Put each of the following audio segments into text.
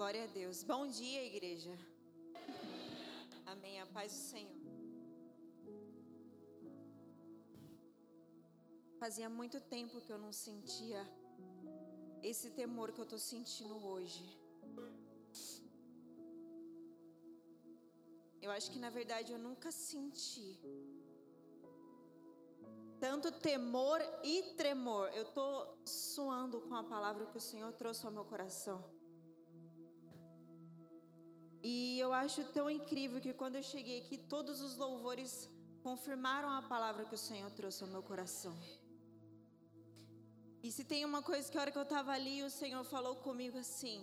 Glória a Deus. Bom dia, igreja. Amém. A paz do Senhor. Fazia muito tempo que eu não sentia esse temor que eu estou sentindo hoje. Eu acho que na verdade eu nunca senti tanto temor e tremor. Eu estou suando com a palavra que o Senhor trouxe ao meu coração. E eu acho tão incrível que quando eu cheguei aqui, todos os louvores confirmaram a palavra que o Senhor trouxe ao meu coração. E se tem uma coisa que a hora que eu estava ali, o Senhor falou comigo assim: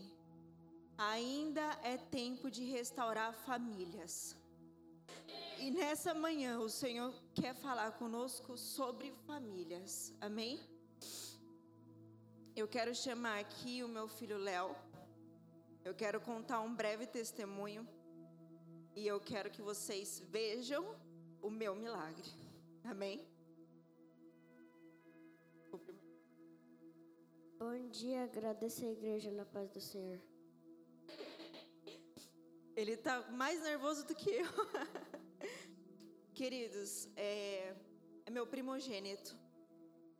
ainda é tempo de restaurar famílias. E nessa manhã o Senhor quer falar conosco sobre famílias. Amém? Eu quero chamar aqui o meu filho Léo. Eu quero contar um breve testemunho e eu quero que vocês vejam o meu milagre. Amém? Bom dia, agradeço a igreja na paz do Senhor. Ele está mais nervoso do que eu. Queridos, é, é meu primogênito,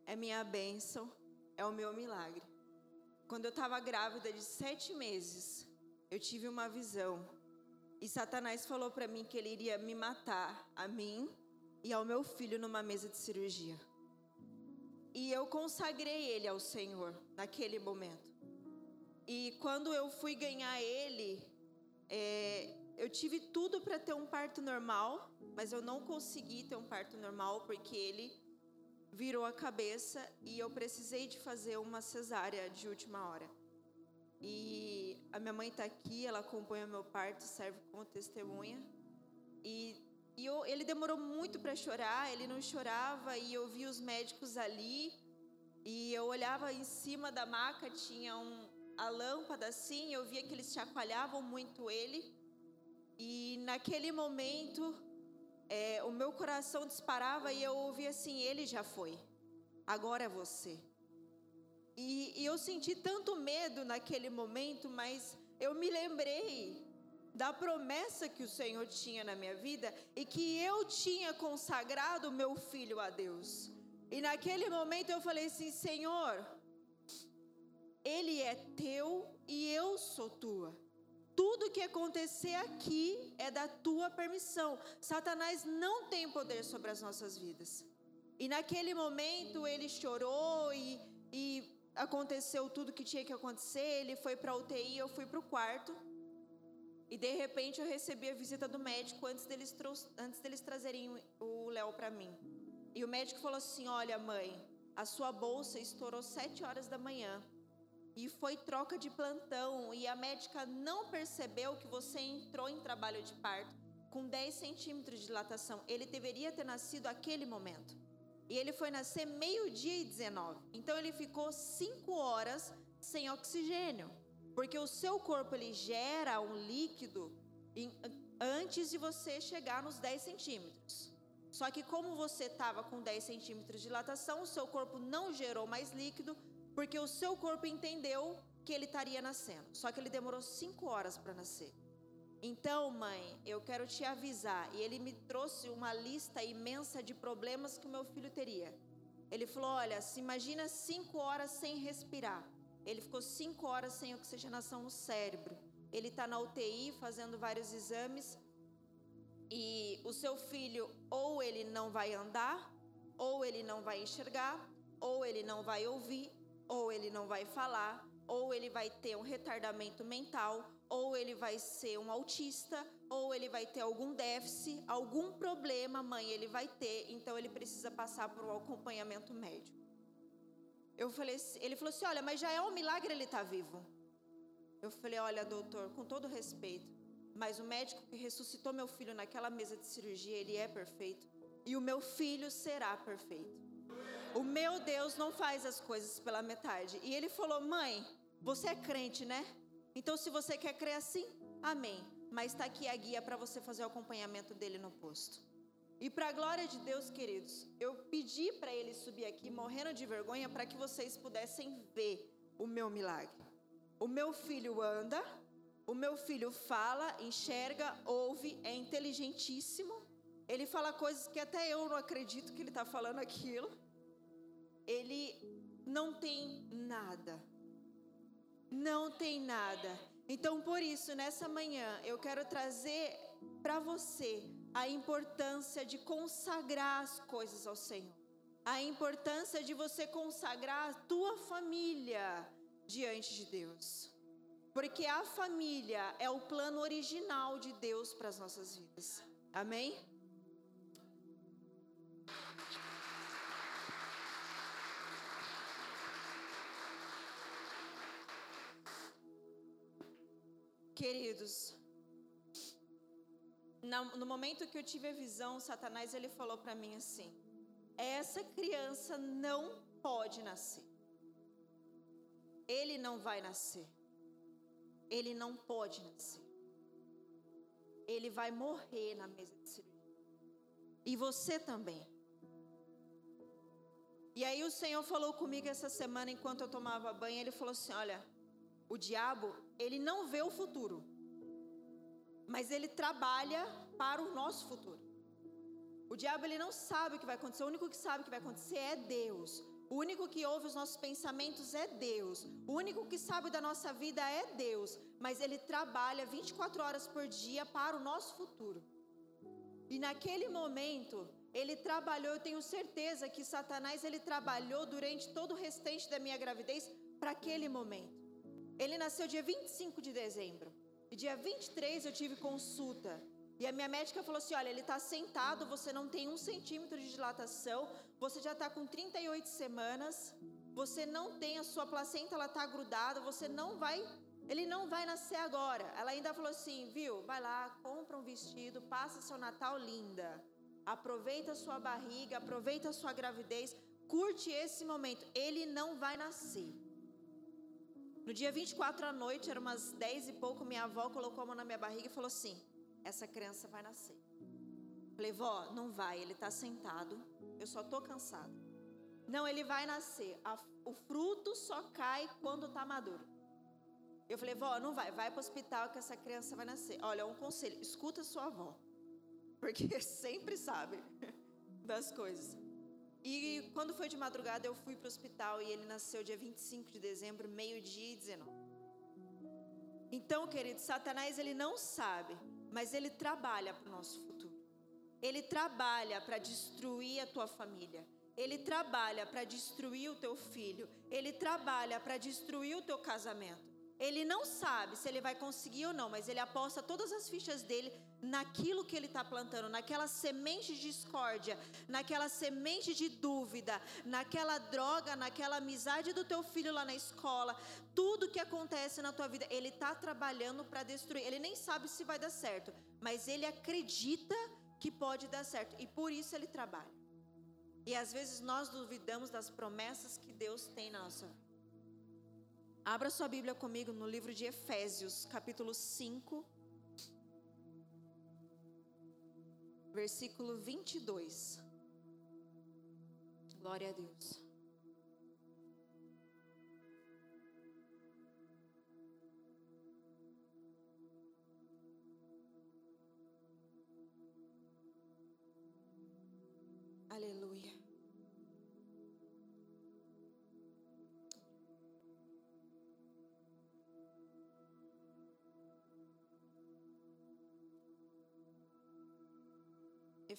é minha bênção, é o meu milagre. Quando eu estava grávida de sete meses, eu tive uma visão. E Satanás falou para mim que ele iria me matar, a mim e ao meu filho, numa mesa de cirurgia. E eu consagrei ele ao Senhor naquele momento. E quando eu fui ganhar ele, é, eu tive tudo para ter um parto normal, mas eu não consegui ter um parto normal porque ele virou a cabeça e eu precisei de fazer uma cesárea de última hora. E a minha mãe está aqui, ela acompanha meu parto, serve como testemunha. E, e eu, ele demorou muito para chorar, ele não chorava e eu vi os médicos ali. E eu olhava em cima da maca, tinha um, a lâmpada assim, eu via que eles chacoalhavam muito ele. E naquele momento é, o meu coração disparava e eu ouvia assim: Ele já foi, agora é você. E, e eu senti tanto medo naquele momento, mas eu me lembrei da promessa que o Senhor tinha na minha vida e que eu tinha consagrado meu filho a Deus. E naquele momento eu falei assim: Senhor, ele é teu e eu sou tua. Tudo que acontecer aqui é da tua permissão. Satanás não tem poder sobre as nossas vidas. E naquele momento ele chorou e, e aconteceu tudo que tinha que acontecer. Ele foi para a UTI, eu fui para o quarto. E de repente eu recebi a visita do médico antes deles, antes deles trazerem o Léo para mim. E o médico falou assim: Olha, mãe, a sua bolsa estourou sete horas da manhã e foi troca de plantão e a médica não percebeu que você entrou em trabalho de parto com 10 centímetros de dilatação. Ele deveria ter nascido aquele momento. E ele foi nascer meio-dia e 19. Então ele ficou 5 horas sem oxigênio. Porque o seu corpo ele gera um líquido em, antes de você chegar nos 10 centímetros. Só que como você estava com 10 centímetros de dilatação, o seu corpo não gerou mais líquido, porque o seu corpo entendeu que ele estaria nascendo. Só que ele demorou cinco horas para nascer. Então, mãe, eu quero te avisar. E ele me trouxe uma lista imensa de problemas que o meu filho teria. Ele falou: Olha, se imagina cinco horas sem respirar. Ele ficou cinco horas sem oxigenação no cérebro. Ele está na UTI fazendo vários exames. E o seu filho, ou ele não vai andar, ou ele não vai enxergar, ou ele não vai ouvir, ou ele não vai falar, ou ele vai ter um retardamento mental, ou ele vai ser um autista, ou ele vai ter algum déficit, algum problema, mãe, ele vai ter, então ele precisa passar por um acompanhamento médico. Eu falei, ele falou assim: "Olha, mas já é um milagre ele estar tá vivo". Eu falei: "Olha, doutor, com todo respeito, mas o médico que ressuscitou meu filho naquela mesa de cirurgia, ele é perfeito, e o meu filho será perfeito". O meu Deus não faz as coisas pela metade. E ele falou: Mãe, você é crente, né? Então, se você quer crer assim, amém. Mas está aqui a guia para você fazer o acompanhamento dele no posto. E para a glória de Deus, queridos, eu pedi para ele subir aqui, morrendo de vergonha, para que vocês pudessem ver o meu milagre. O meu filho anda, O meu filho fala, enxerga, ouve, é inteligentíssimo. Ele fala coisas que até eu não acredito que ele está falando aquilo. Ele não tem nada. Não tem nada. Então, por isso, nessa manhã, eu quero trazer para você a importância de consagrar as coisas ao Senhor. A importância de você consagrar a tua família diante de Deus. Porque a família é o plano original de Deus para as nossas vidas. Amém? Queridos, no momento que eu tive a visão, Satanás ele falou para mim assim: essa criança não pode nascer. Ele não vai nascer. Ele não pode nascer. Ele vai morrer na mesa de cirurgia. E você também. E aí o Senhor falou comigo essa semana enquanto eu tomava banho, ele falou assim: "Olha, o diabo, ele não vê o futuro, mas ele trabalha para o nosso futuro. O diabo ele não sabe o que vai acontecer, o único que sabe o que vai acontecer é Deus. O único que ouve os nossos pensamentos é Deus. O único que sabe da nossa vida é Deus. Mas Ele trabalha 24 horas por dia para o nosso futuro. E naquele momento, Ele trabalhou, eu tenho certeza que Satanás ele trabalhou durante todo o restante da minha gravidez para aquele momento. Ele nasceu dia 25 de dezembro. E dia 23 eu tive consulta. E a minha médica falou assim: olha, ele está sentado, você não tem um centímetro de dilatação, você já está com 38 semanas, você não tem a sua placenta, ela está grudada, você não vai, ele não vai nascer agora. Ela ainda falou assim: viu, vai lá, compra um vestido, passa seu Natal linda, aproveita a sua barriga, aproveita a sua gravidez, curte esse momento. Ele não vai nascer. No dia 24 à noite, era umas 10 e pouco, minha avó colocou a mão na minha barriga e falou assim: essa criança vai nascer. Falei, vó, não vai, ele está sentado, eu só estou cansada. Não, ele vai nascer. A, o fruto só cai quando está maduro. Eu falei, vó, não vai, vai para o hospital que essa criança vai nascer. Olha, um conselho, escuta sua avó, porque sempre sabe das coisas. E quando foi de madrugada, eu fui para o hospital e ele nasceu dia 25 de dezembro, meio-dia e 19. Então, querido, Satanás ele não sabe mas ele trabalha para o nosso futuro. Ele trabalha para destruir a tua família. Ele trabalha para destruir o teu filho. Ele trabalha para destruir o teu casamento. Ele não sabe se ele vai conseguir ou não, mas ele aposta todas as fichas dele naquilo que ele está plantando, naquela semente de discórdia, naquela semente de dúvida, naquela droga, naquela amizade do teu filho lá na escola. Tudo que acontece na tua vida, ele está trabalhando para destruir. Ele nem sabe se vai dar certo, mas ele acredita que pode dar certo e por isso ele trabalha. E às vezes nós duvidamos das promessas que Deus tem na nossa vida. Abra sua Bíblia comigo no livro de Efésios, capítulo 5, versículo 22. Glória a Deus. Aleluia.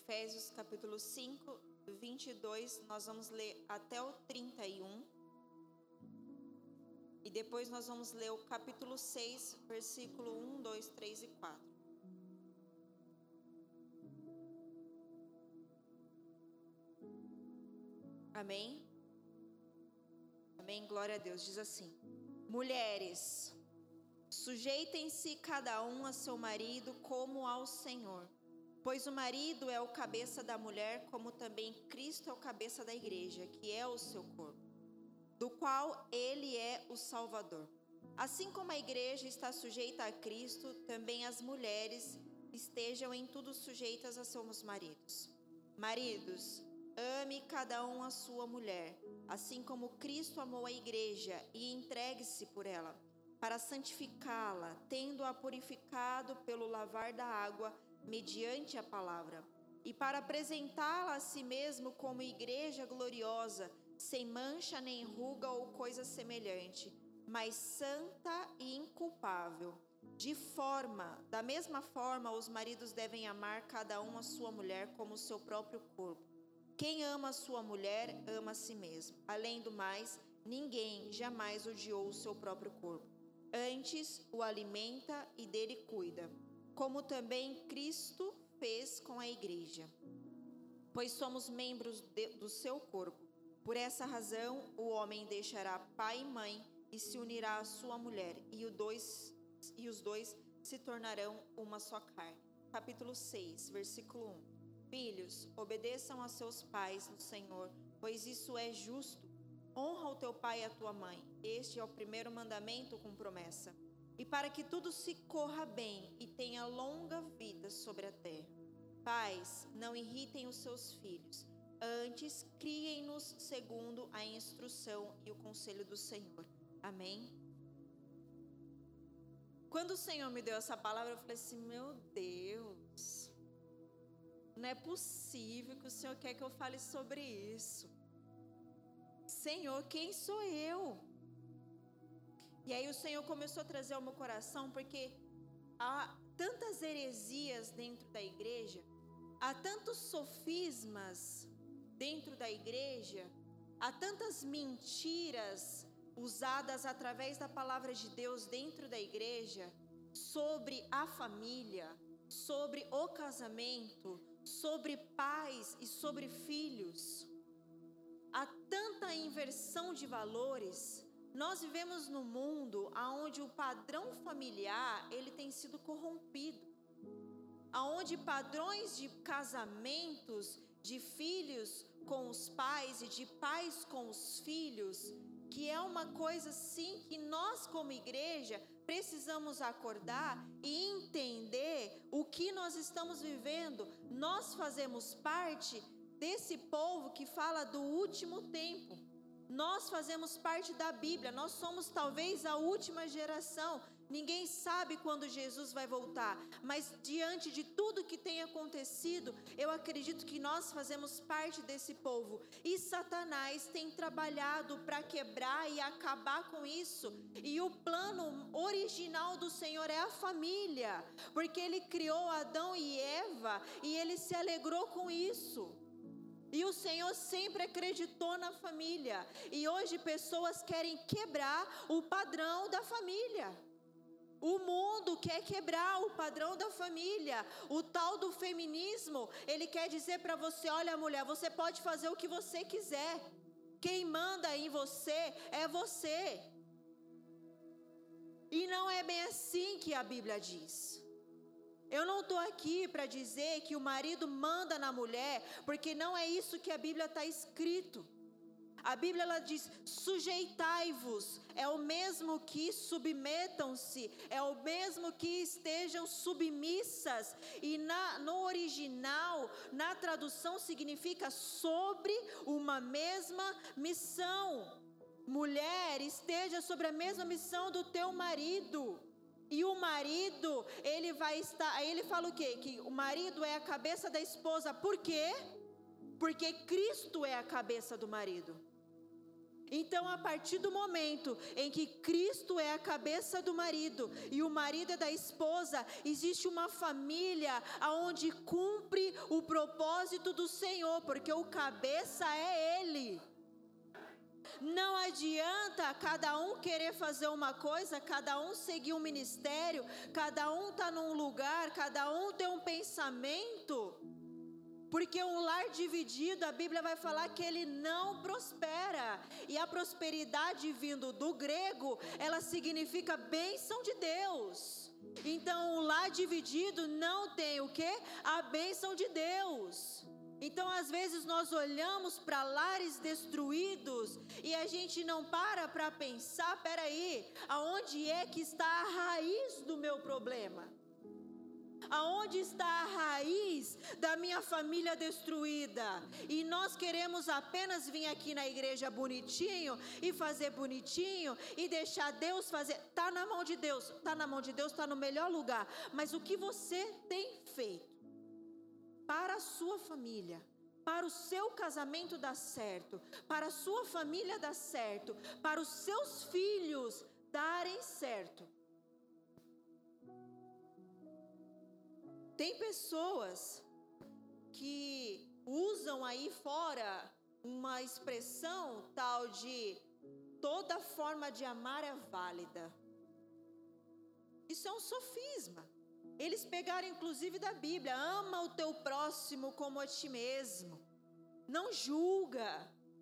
Efésios capítulo 5, 22, nós vamos ler até o 31. E depois nós vamos ler o capítulo 6, versículo 1, 2, 3 e 4. Amém? Amém? Glória a Deus. Diz assim: Mulheres, sujeitem-se cada um a seu marido como ao Senhor Pois o marido é o cabeça da mulher, como também Cristo é o cabeça da igreja, que é o seu corpo, do qual ele é o Salvador. Assim como a igreja está sujeita a Cristo, também as mulheres estejam em tudo sujeitas a seus maridos. Maridos, ame cada um a sua mulher, assim como Cristo amou a igreja e entregue-se por ela, para santificá-la, tendo-a purificado pelo lavar da água mediante a palavra, e para apresentá-la a si mesmo como igreja gloriosa, sem mancha nem ruga ou coisa semelhante, mas santa e inculpável. De forma, da mesma forma, os maridos devem amar cada um a sua mulher como o seu próprio corpo. Quem ama a sua mulher, ama a si mesmo. Além do mais, ninguém jamais odiou o seu próprio corpo. Antes o alimenta e dele cuida, como também Cristo fez com a igreja. Pois somos membros de, do seu corpo. Por essa razão, o homem deixará pai e mãe e se unirá à sua mulher, e, dois, e os dois se tornarão uma só carne. Capítulo 6, versículo 1. Filhos, obedeçam a seus pais no Senhor, pois isso é justo. Honra o teu pai e a tua mãe. Este é o primeiro mandamento com promessa. E para que tudo se corra bem e tenha longa vida sobre a terra. Pais, não irritem os seus filhos. Antes, criem-nos segundo a instrução e o conselho do Senhor. Amém? Quando o Senhor me deu essa palavra, eu falei assim: meu Deus, não é possível que o Senhor quer que eu fale sobre isso. Senhor, quem sou eu? E aí o Senhor começou a trazer ao meu coração, porque há tantas heresias dentro da igreja, há tantos sofismas dentro da igreja, há tantas mentiras usadas através da palavra de Deus dentro da igreja sobre a família, sobre o casamento, sobre pais e sobre filhos. Há tanta inversão de valores. Nós vivemos num mundo onde o padrão familiar ele tem sido corrompido, aonde padrões de casamentos, de filhos com os pais e de pais com os filhos que é uma coisa sim que nós como igreja precisamos acordar e entender o que nós estamos vivendo. Nós fazemos parte desse povo que fala do último tempo. Nós fazemos parte da Bíblia, nós somos talvez a última geração Ninguém sabe quando Jesus vai voltar, mas diante de tudo que tem acontecido, eu acredito que nós fazemos parte desse povo. E Satanás tem trabalhado para quebrar e acabar com isso. E o plano original do Senhor é a família, porque ele criou Adão e Eva e ele se alegrou com isso. E o Senhor sempre acreditou na família. E hoje pessoas querem quebrar o padrão da família. O mundo quer quebrar o padrão da família. O tal do feminismo, ele quer dizer para você: olha, mulher, você pode fazer o que você quiser. Quem manda em você é você. E não é bem assim que a Bíblia diz. Eu não estou aqui para dizer que o marido manda na mulher, porque não é isso que a Bíblia está escrito. A Bíblia ela diz: sujeitai-vos, é o mesmo que submetam-se, é o mesmo que estejam submissas. E na, no original, na tradução, significa sobre uma mesma missão. Mulher, esteja sobre a mesma missão do teu marido. E o marido, vai estar. Aí ele fala o quê? Que o marido é a cabeça da esposa. Por quê? Porque Cristo é a cabeça do marido. Então, a partir do momento em que Cristo é a cabeça do marido e o marido é da esposa, existe uma família aonde cumpre o propósito do Senhor, porque o cabeça é Ele. Não adianta cada um querer fazer uma coisa, cada um seguir um ministério, cada um tá num lugar, cada um tem um pensamento. Porque um lar dividido, a Bíblia vai falar que ele não prospera. E a prosperidade vindo do grego, ela significa bênção de Deus. Então, um lar dividido não tem o que? A bênção de Deus. Então, às vezes, nós olhamos para lares destruídos e a gente não para para pensar: peraí, aonde é que está a raiz do meu problema? Aonde está a raiz da minha família destruída? E nós queremos apenas vir aqui na igreja bonitinho e fazer bonitinho e deixar Deus fazer. Tá na mão de Deus, tá na mão de Deus, tá no melhor lugar. Mas o que você tem feito para a sua família? para o seu casamento dar certo, para a sua família dar certo, para os seus filhos darem certo. Tem pessoas que usam aí fora uma expressão tal de toda forma de amar é válida. Isso é um sofisma. Eles pegaram inclusive da Bíblia: ama o teu próximo como a ti mesmo. Não julga.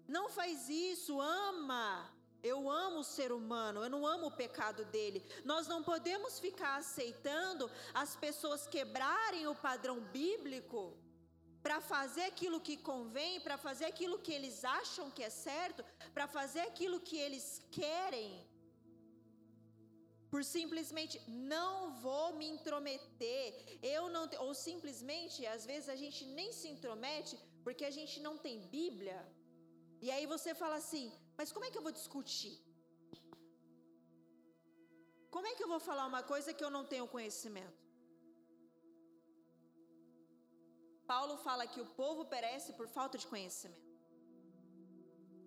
Não faz isso, ama. Eu amo o ser humano, eu não amo o pecado dele. Nós não podemos ficar aceitando as pessoas quebrarem o padrão bíblico para fazer aquilo que convém, para fazer aquilo que eles acham que é certo, para fazer aquilo que eles querem por simplesmente não vou me intrometer, eu não ou simplesmente às vezes a gente nem se intromete porque a gente não tem Bíblia. E aí você fala assim: "Mas como é que eu vou discutir? Como é que eu vou falar uma coisa que eu não tenho conhecimento?" Paulo fala que o povo perece por falta de conhecimento.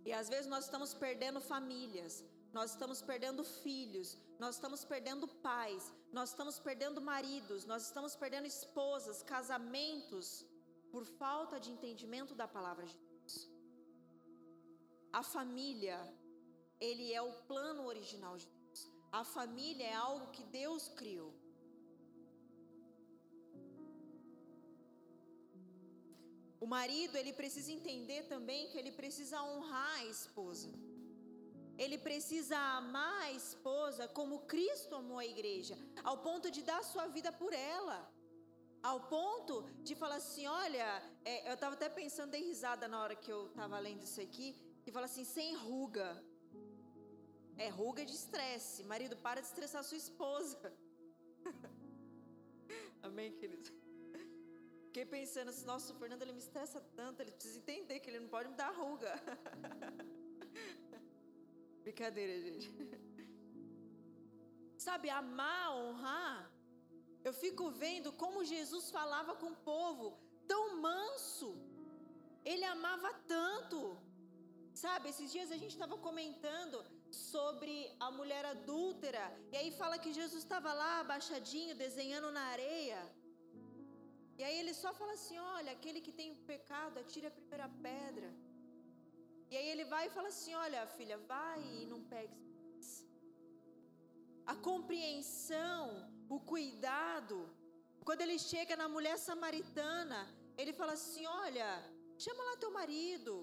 E às vezes nós estamos perdendo famílias, nós estamos perdendo filhos, nós estamos perdendo pais, nós estamos perdendo maridos, nós estamos perdendo esposas, casamentos, por falta de entendimento da palavra de Deus. A família, ele é o plano original de Deus. A família é algo que Deus criou. O marido, ele precisa entender também que ele precisa honrar a esposa ele precisa amar a esposa como Cristo amou a igreja, ao ponto de dar sua vida por ela. Ao ponto de falar assim: olha, é, eu estava até pensando, dei risada na hora que eu estava lendo isso aqui, que fala assim: sem ruga. É ruga de estresse. Marido, para de estressar sua esposa. Amém, querido? Fiquei pensando assim: nossa, o Fernando ele me estressa tanto, ele precisa entender que ele não pode me dar ruga. Brincadeira, gente. Sabe, amar, honrar. Eu fico vendo como Jesus falava com o povo, tão manso. Ele amava tanto. Sabe, esses dias a gente estava comentando sobre a mulher adúltera, e aí fala que Jesus estava lá abaixadinho, desenhando na areia. E aí ele só fala assim: olha, aquele que tem pecado, atire a primeira pedra. E aí ele vai e fala assim: Olha, filha, vai e não pegue mais. A compreensão, o cuidado. Quando ele chega na mulher samaritana, ele fala assim: Olha, chama lá teu marido.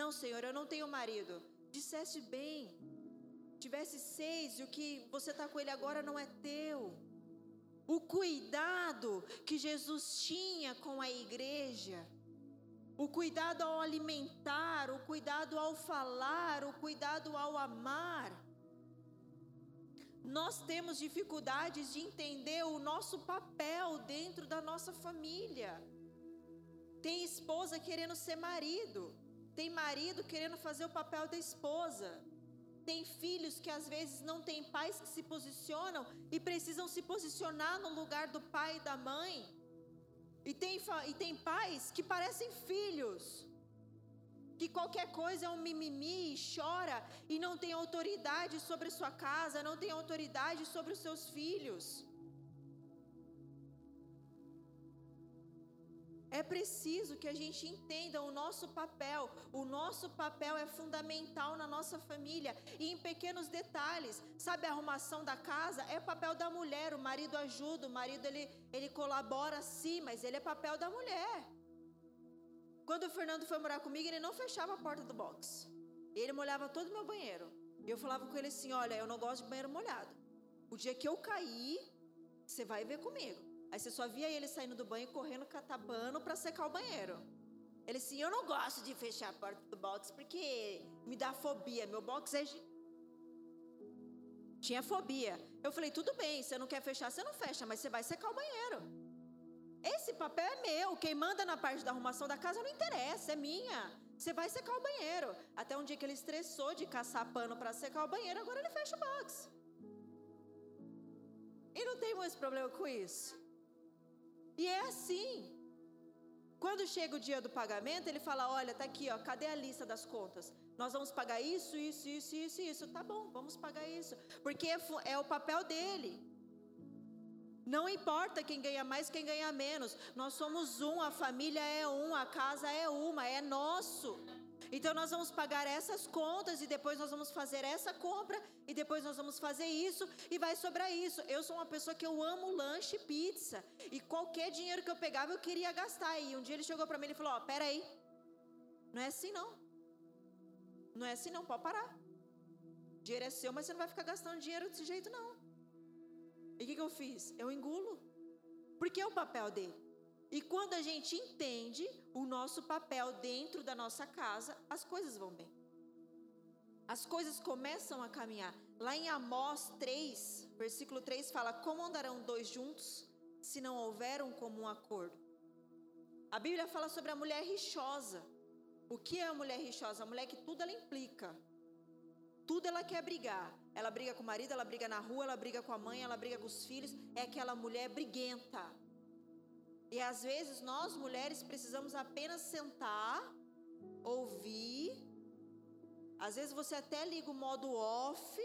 Não, Senhor, eu não tenho marido. Disseste bem. Tivesse seis e o que você está com ele agora não é teu. O cuidado que Jesus tinha com a igreja o cuidado ao alimentar, o cuidado ao falar, o cuidado ao amar. Nós temos dificuldades de entender o nosso papel dentro da nossa família. Tem esposa querendo ser marido, tem marido querendo fazer o papel da esposa. Tem filhos que às vezes não têm pais que se posicionam e precisam se posicionar no lugar do pai e da mãe. E tem, e tem pais que parecem filhos, que qualquer coisa é um mimimi e chora e não tem autoridade sobre sua casa, não tem autoridade sobre os seus filhos. É preciso que a gente entenda o nosso papel. O nosso papel é fundamental na nossa família e em pequenos detalhes. Sabe a arrumação da casa é papel da mulher. O marido ajuda, o marido ele ele colabora sim, mas ele é papel da mulher. Quando o Fernando foi morar comigo, ele não fechava a porta do box. Ele molhava todo o meu banheiro. Eu falava com ele assim: "Olha, eu não gosto de banheiro molhado. O dia que eu cair, você vai ver comigo." Aí você só via ele saindo do banho correndo catabano para secar o banheiro. Ele assim, eu não gosto de fechar a porta do box porque me dá fobia. Meu box é tinha fobia. Eu falei, tudo bem, você não quer fechar, você não fecha, mas você vai secar o banheiro. Esse papel é meu, quem manda na parte da arrumação da casa não interessa, é minha. Você vai secar o banheiro. Até um dia que ele estressou de caçar pano para secar o banheiro, agora ele fecha o box. E não tem mais problema com isso. E é assim. Quando chega o dia do pagamento, ele fala: Olha, tá aqui, ó, cadê a lista das contas? Nós vamos pagar isso, isso, isso, isso, isso. Tá bom, vamos pagar isso. Porque é, é o papel dele. Não importa quem ganha mais, quem ganha menos. Nós somos um, a família é um, a casa é uma, é nosso. Então nós vamos pagar essas contas e depois nós vamos fazer essa compra e depois nós vamos fazer isso e vai sobrar isso. Eu sou uma pessoa que eu amo lanche, pizza e qualquer dinheiro que eu pegava eu queria gastar. E um dia ele chegou para mim e falou: "Ó, oh, pera aí, não é assim não. Não é assim não, pode parar. Dinheiro é seu, mas você não vai ficar gastando dinheiro desse jeito não. E o que, que eu fiz? Eu engulo. Porque é o papel dele. E quando a gente entende o nosso papel dentro da nossa casa, as coisas vão bem. As coisas começam a caminhar. Lá em Amós 3, versículo 3 fala: Como andarão dois juntos se não houver um comum acordo? A Bíblia fala sobre a mulher rixosa. O que é a mulher rixosa? A mulher que tudo ela implica. Tudo ela quer brigar. Ela briga com o marido, ela briga na rua, ela briga com a mãe, ela briga com os filhos. É aquela mulher briguenta. E às vezes nós mulheres precisamos apenas sentar, ouvir. Às vezes você até liga o modo off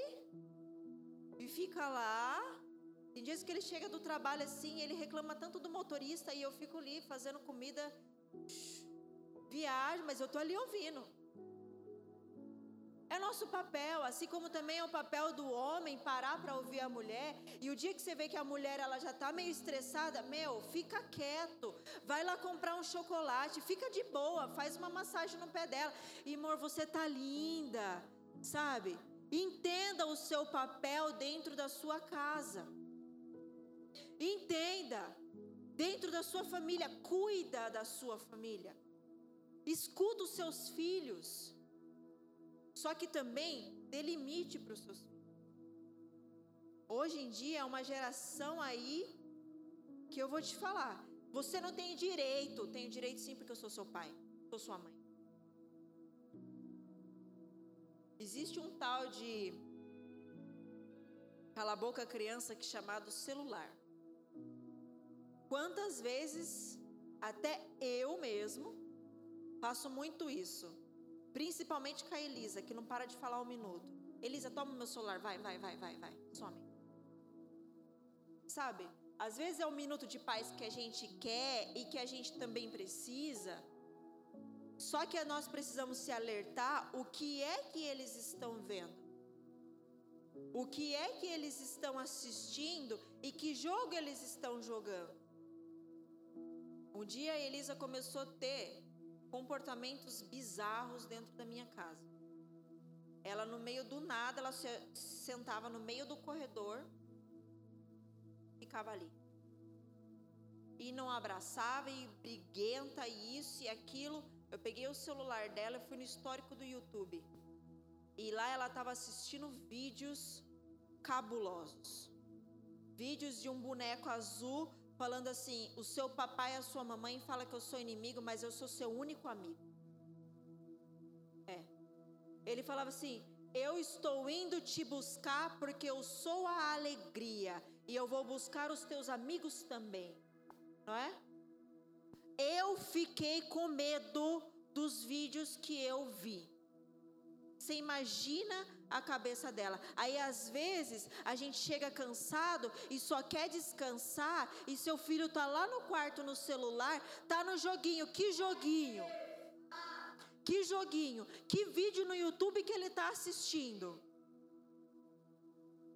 e fica lá. Tem dias que ele chega do trabalho assim, ele reclama tanto do motorista e eu fico ali fazendo comida, viagem, mas eu tô ali ouvindo. É nosso papel, assim como também é o papel do homem parar para ouvir a mulher. E o dia que você vê que a mulher ela já está meio estressada, meu, fica quieto. Vai lá comprar um chocolate, fica de boa, faz uma massagem no pé dela. E amor, você tá linda, sabe? Entenda o seu papel dentro da sua casa. Entenda dentro da sua família, cuida da sua família. Escuta os seus filhos. Só que também dê limite para os seus filhos. Hoje em dia é uma geração aí que eu vou te falar. Você não tem direito, tenho direito sim porque eu sou seu pai, sou sua mãe. Existe um tal de cala a boca criança que chamado celular. Quantas vezes até eu mesmo faço muito isso. Principalmente com a Elisa, que não para de falar um minuto. Elisa, toma meu celular, vai, vai, vai, vai, vai, some. Sabe? Às vezes é um minuto de paz que a gente quer e que a gente também precisa. Só que nós precisamos se alertar o que é que eles estão vendo. O que é que eles estão assistindo e que jogo eles estão jogando. Um dia a Elisa começou a ter comportamentos bizarros dentro da minha casa. Ela no meio do nada, ela se sentava no meio do corredor, ficava ali. E não abraçava e briguenta e isso e aquilo. Eu peguei o celular dela e fui no histórico do YouTube. E lá ela estava assistindo vídeos cabulosos. Vídeos de um boneco azul falando assim: o seu papai e a sua mamãe fala que eu sou inimigo, mas eu sou seu único amigo. É. Ele falava assim: eu estou indo te buscar porque eu sou a alegria e eu vou buscar os teus amigos também. Não é? Eu fiquei com medo dos vídeos que eu vi. Você imagina a cabeça dela. Aí às vezes a gente chega cansado e só quer descansar e seu filho tá lá no quarto no celular, tá no joguinho. Que joguinho? Que joguinho? Que vídeo no YouTube que ele está assistindo?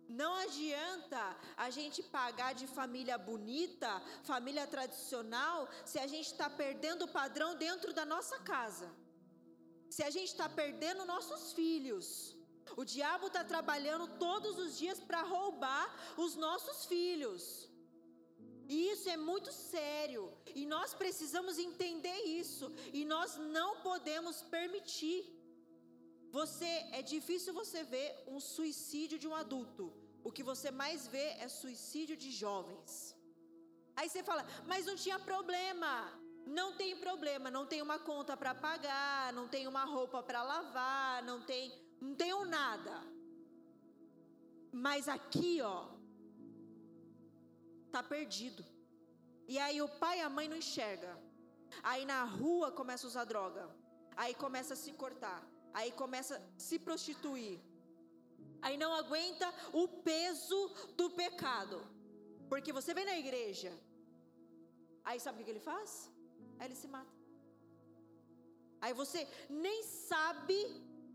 Não adianta a gente pagar de família bonita, família tradicional, se a gente está perdendo o padrão dentro da nossa casa. Se a gente está perdendo nossos filhos. O diabo está trabalhando todos os dias para roubar os nossos filhos. E isso é muito sério. E nós precisamos entender isso. E nós não podemos permitir. Você é difícil você ver um suicídio de um adulto. o que você mais vê é suicídio de jovens. Aí você fala, mas não tinha problema. Não tem problema, não tem uma conta para pagar, não tem uma roupa para lavar, não tem, não tenho nada. Mas aqui, ó, tá perdido. E aí o pai e a mãe não enxerga. Aí na rua começa a usar droga. Aí começa a se cortar. Aí começa a se prostituir. Aí não aguenta o peso do pecado. Porque você vem na igreja. Aí sabe o que ele faz? Aí ele se mata. Aí você nem sabe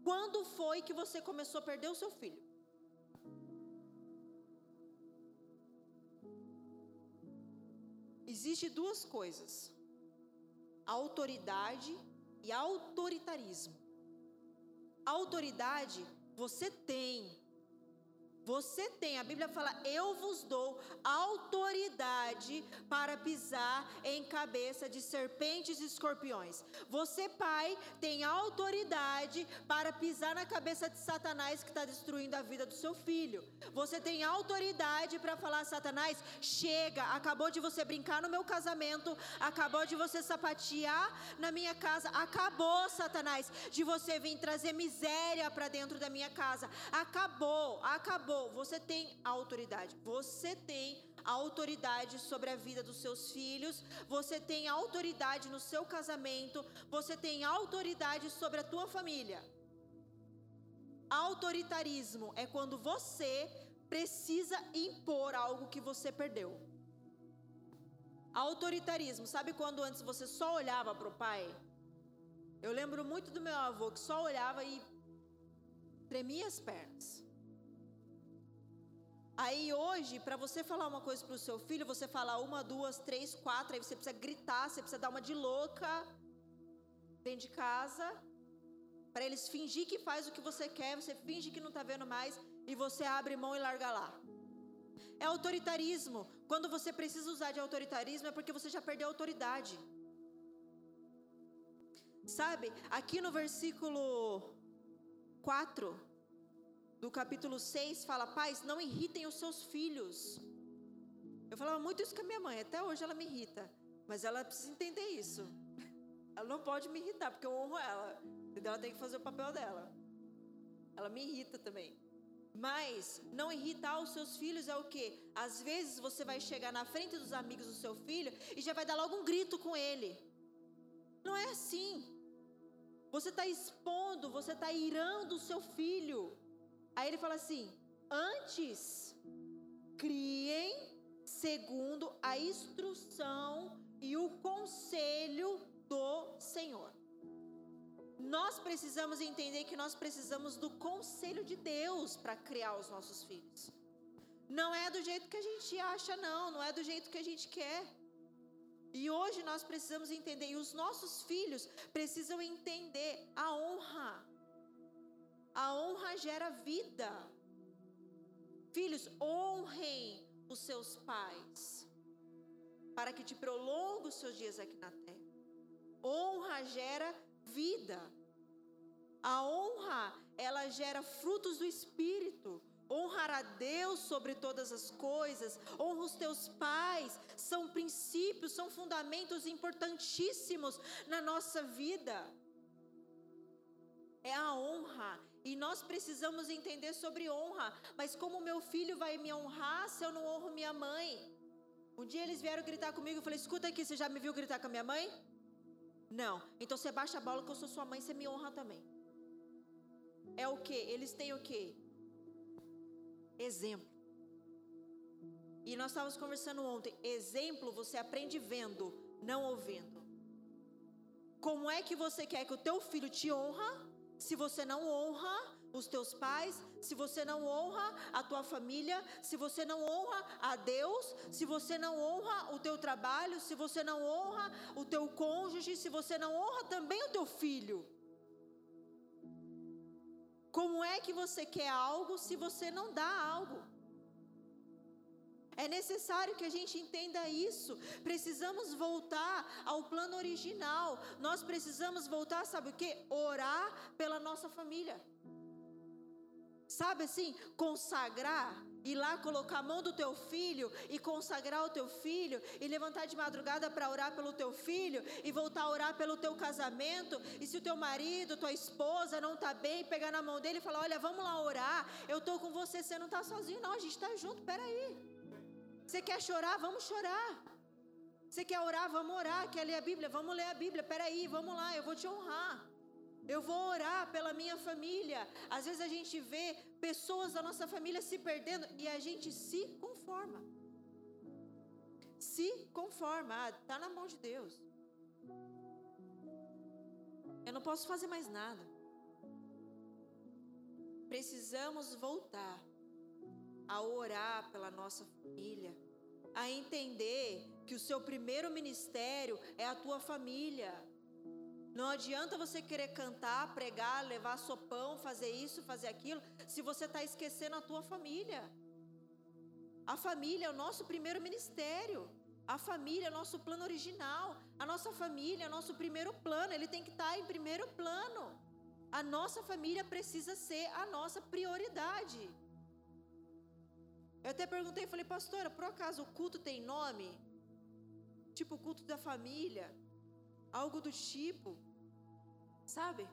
quando foi que você começou a perder o seu filho. Existe duas coisas: autoridade e autoritarismo. A autoridade você tem, você tem, a Bíblia fala: Eu vos dou autoridade para pisar em cabeça de serpentes e escorpiões. Você, pai, tem autoridade para pisar na cabeça de Satanás que está destruindo a vida do seu filho. Você tem autoridade para falar: Satanás, chega, acabou de você brincar no meu casamento, acabou de você sapatear na minha casa, acabou, Satanás, de você vir trazer miséria para dentro da minha casa, acabou, acabou acabou. Você tem autoridade. Você tem autoridade sobre a vida dos seus filhos. Você tem autoridade no seu casamento. Você tem autoridade sobre a tua família. Autoritarismo é quando você precisa impor algo que você perdeu. Autoritarismo, sabe quando antes você só olhava para o pai? Eu lembro muito do meu avô que só olhava e tremia as pernas. Aí hoje, para você falar uma coisa para o seu filho, você fala uma, duas, três, quatro, aí você precisa gritar, você precisa dar uma de louca dentro de casa, para eles fingir que faz o que você quer, você finge que não está vendo mais e você abre mão e larga lá. É autoritarismo. Quando você precisa usar de autoritarismo é porque você já perdeu a autoridade. Sabe, aqui no versículo 4, do capítulo 6 fala: Pais, não irritem os seus filhos. Eu falava muito isso com a minha mãe, até hoje ela me irrita, mas ela precisa entender isso. Ela não pode me irritar, porque eu honro ela, então ela tem que fazer o papel dela. Ela me irrita também. Mas não irritar os seus filhos é o que? Às vezes você vai chegar na frente dos amigos do seu filho e já vai dar logo um grito com ele. Não é assim. Você está expondo, você está irando o seu filho. Aí ele fala assim: antes, criem segundo a instrução e o conselho do Senhor. Nós precisamos entender que nós precisamos do conselho de Deus para criar os nossos filhos. Não é do jeito que a gente acha, não, não é do jeito que a gente quer. E hoje nós precisamos entender, e os nossos filhos precisam entender a honra a honra gera vida. Filhos, honrem os seus pais, para que te prolongue os seus dias aqui na terra. Honra gera vida. A honra, ela gera frutos do espírito. Honrar a Deus sobre todas as coisas, honra os teus pais, são princípios, são fundamentos importantíssimos na nossa vida. E nós precisamos entender sobre honra. Mas como meu filho vai me honrar se eu não honro minha mãe? Um dia eles vieram gritar comigo. Eu falei: escuta aqui, você já me viu gritar com a minha mãe? Não. Então você baixa a bola que eu sou sua mãe, você me honra também. É o que? Eles têm o que? Exemplo. E nós estávamos conversando ontem. Exemplo você aprende vendo, não ouvindo. Como é que você quer que o teu filho te honra se você não honra os teus pais, se você não honra a tua família, se você não honra a Deus, se você não honra o teu trabalho, se você não honra o teu cônjuge, se você não honra também o teu filho. Como é que você quer algo se você não dá algo? É necessário que a gente entenda isso. Precisamos voltar ao plano original. Nós precisamos voltar, sabe o que? Orar pela nossa família. Sabe assim, consagrar ir lá colocar a mão do teu filho e consagrar o teu filho e levantar de madrugada para orar pelo teu filho e voltar a orar pelo teu casamento e se o teu marido, tua esposa não está bem, pegar na mão dele e falar, olha, vamos lá orar, eu estou com você, você não está sozinho não, a gente está junto, peraí, você quer chorar, vamos chorar, você quer orar, vamos orar, quer ler a Bíblia, vamos ler a Bíblia, peraí, vamos lá, eu vou te honrar, eu vou orar pela minha família. Às vezes a gente vê pessoas da nossa família se perdendo e a gente se conforma. Se conforma, ah, tá na mão de Deus. Eu não posso fazer mais nada. Precisamos voltar a orar pela nossa família, a entender que o seu primeiro ministério é a tua família. Não adianta você querer cantar, pregar, levar sopão, fazer isso, fazer aquilo, se você está esquecendo a tua família. A família é o nosso primeiro ministério. A família é o nosso plano original. A nossa família é o nosso primeiro plano. Ele tem que estar tá em primeiro plano. A nossa família precisa ser a nossa prioridade. Eu até perguntei, falei, pastora, por acaso o culto tem nome? Tipo culto da família? algo do tipo, sabe?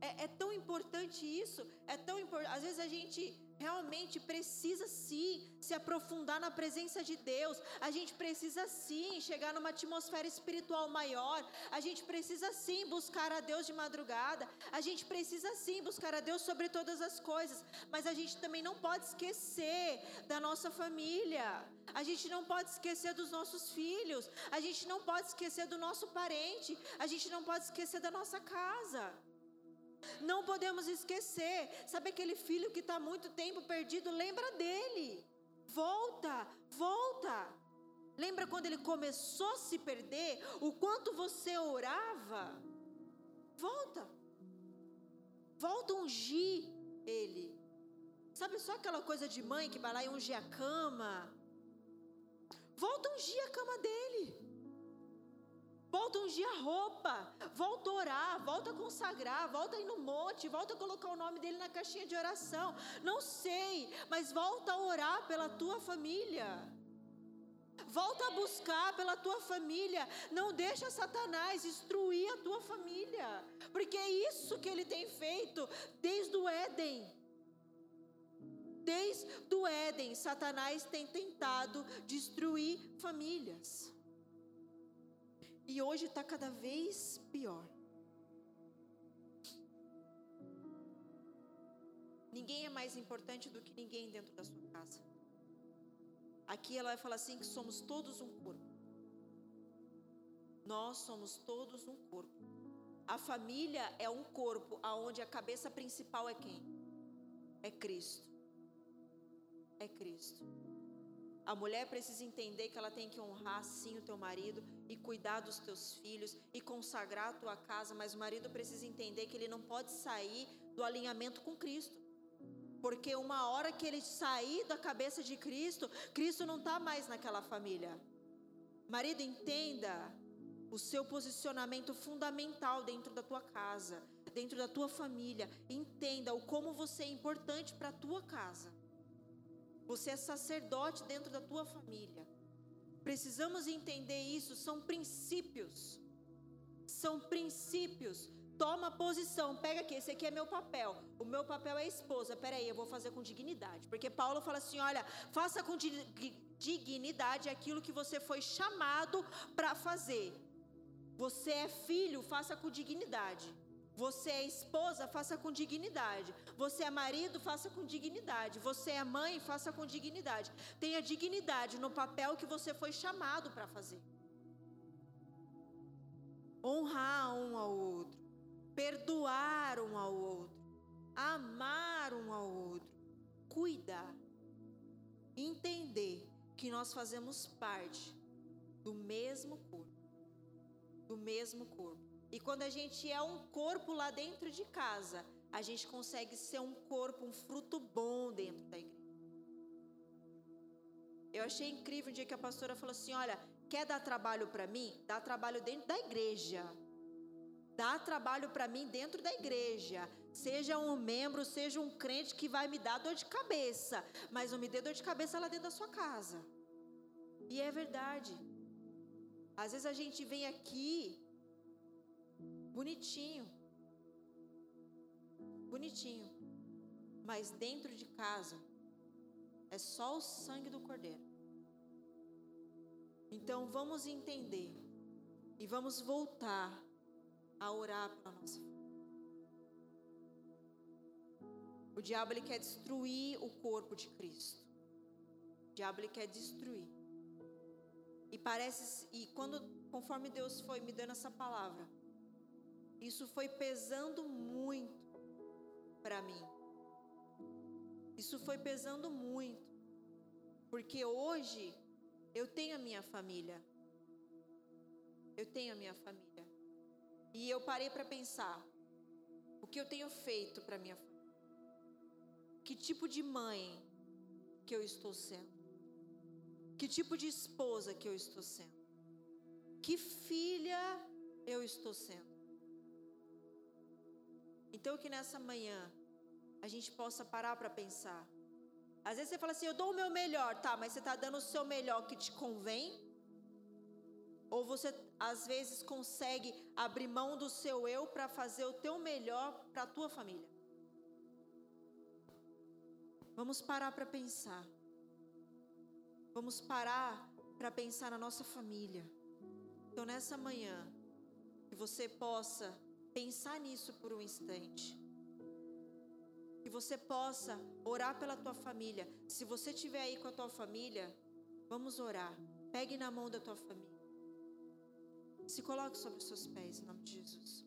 É, é tão importante isso, é tão importante. Às vezes a gente realmente precisa sim se aprofundar na presença de Deus. A gente precisa sim chegar numa atmosfera espiritual maior. A gente precisa sim buscar a Deus de madrugada. A gente precisa sim buscar a Deus sobre todas as coisas. Mas a gente também não pode esquecer da nossa família. A gente não pode esquecer dos nossos filhos. A gente não pode esquecer do nosso parente. A gente não pode esquecer da nossa casa. Não podemos esquecer. Sabe aquele filho que está muito tempo perdido? Lembra dele. Volta, volta. Lembra quando ele começou a se perder? O quanto você orava? Volta. Volta a ungir ele. Sabe só aquela coisa de mãe que vai lá e unge a cama? Volta a ungir a cama dele. Volta a ungir a roupa, volta a orar, volta a consagrar, volta a ir no monte, volta a colocar o nome dele na caixinha de oração. Não sei, mas volta a orar pela tua família. Volta a buscar pela tua família. Não deixa Satanás destruir a tua família. Porque é isso que ele tem feito desde o Éden. Desde o Éden, Satanás tem tentado destruir famílias. E hoje está cada vez pior. Ninguém é mais importante do que ninguém dentro da sua casa. Aqui ela vai falar assim que somos todos um corpo. Nós somos todos um corpo. A família é um corpo aonde a cabeça principal é quem? É Cristo. É Cristo. A mulher precisa entender que ela tem que honrar sim o teu marido e cuidar dos teus filhos e consagrar a tua casa, mas o marido precisa entender que ele não pode sair do alinhamento com Cristo. Porque uma hora que ele sair da cabeça de Cristo, Cristo não está mais naquela família. Marido, entenda o seu posicionamento fundamental dentro da tua casa, dentro da tua família. Entenda o como você é importante para a tua casa. Você é sacerdote dentro da tua família. Precisamos entender isso, são princípios. São princípios. Toma posição, pega aqui, esse aqui é meu papel. O meu papel é esposa. Peraí, eu vou fazer com dignidade. Porque Paulo fala assim: olha, faça com dignidade aquilo que você foi chamado para fazer. Você é filho, faça com dignidade. Você é esposa, faça com dignidade. Você é marido, faça com dignidade. Você é mãe, faça com dignidade. Tenha dignidade no papel que você foi chamado para fazer. Honrar um ao outro, perdoar um ao outro, amar um ao outro, cuidar, entender que nós fazemos parte do mesmo corpo, do mesmo corpo. E quando a gente é um corpo lá dentro de casa, a gente consegue ser um corpo, um fruto bom dentro da igreja. Eu achei incrível um dia que a pastora falou assim: Olha, quer dar trabalho para mim? Dá trabalho dentro da igreja. Dá trabalho para mim dentro da igreja. Seja um membro, seja um crente que vai me dar dor de cabeça, mas não me dê dor de cabeça lá dentro da sua casa. E é verdade. Às vezes a gente vem aqui bonitinho, bonitinho, mas dentro de casa é só o sangue do Cordeiro. Então vamos entender e vamos voltar a orar pela nossa. O diabo ele quer destruir o corpo de Cristo. O diabo ele quer destruir. E parece e quando conforme Deus foi me dando essa palavra, isso foi pesando muito para mim. Isso foi pesando muito. Porque hoje eu tenho a minha família. Eu tenho a minha família. E eu parei para pensar o que eu tenho feito para minha família. Que tipo de mãe que eu estou sendo? Que tipo de esposa que eu estou sendo? Que filha eu estou sendo? Então que nessa manhã a gente possa parar para pensar. Às vezes você fala assim, eu dou o meu melhor, tá? Mas você está dando o seu melhor que te convém? Ou você às vezes consegue abrir mão do seu eu para fazer o teu melhor para a tua família? Vamos parar para pensar. Vamos parar para pensar na nossa família. Então nessa manhã, que você possa pensar nisso por um instante. Que você possa orar pela tua família. Se você estiver aí com a tua família, vamos orar. Pegue na mão da tua família. Se coloque sobre os seus pés, em nome de Jesus.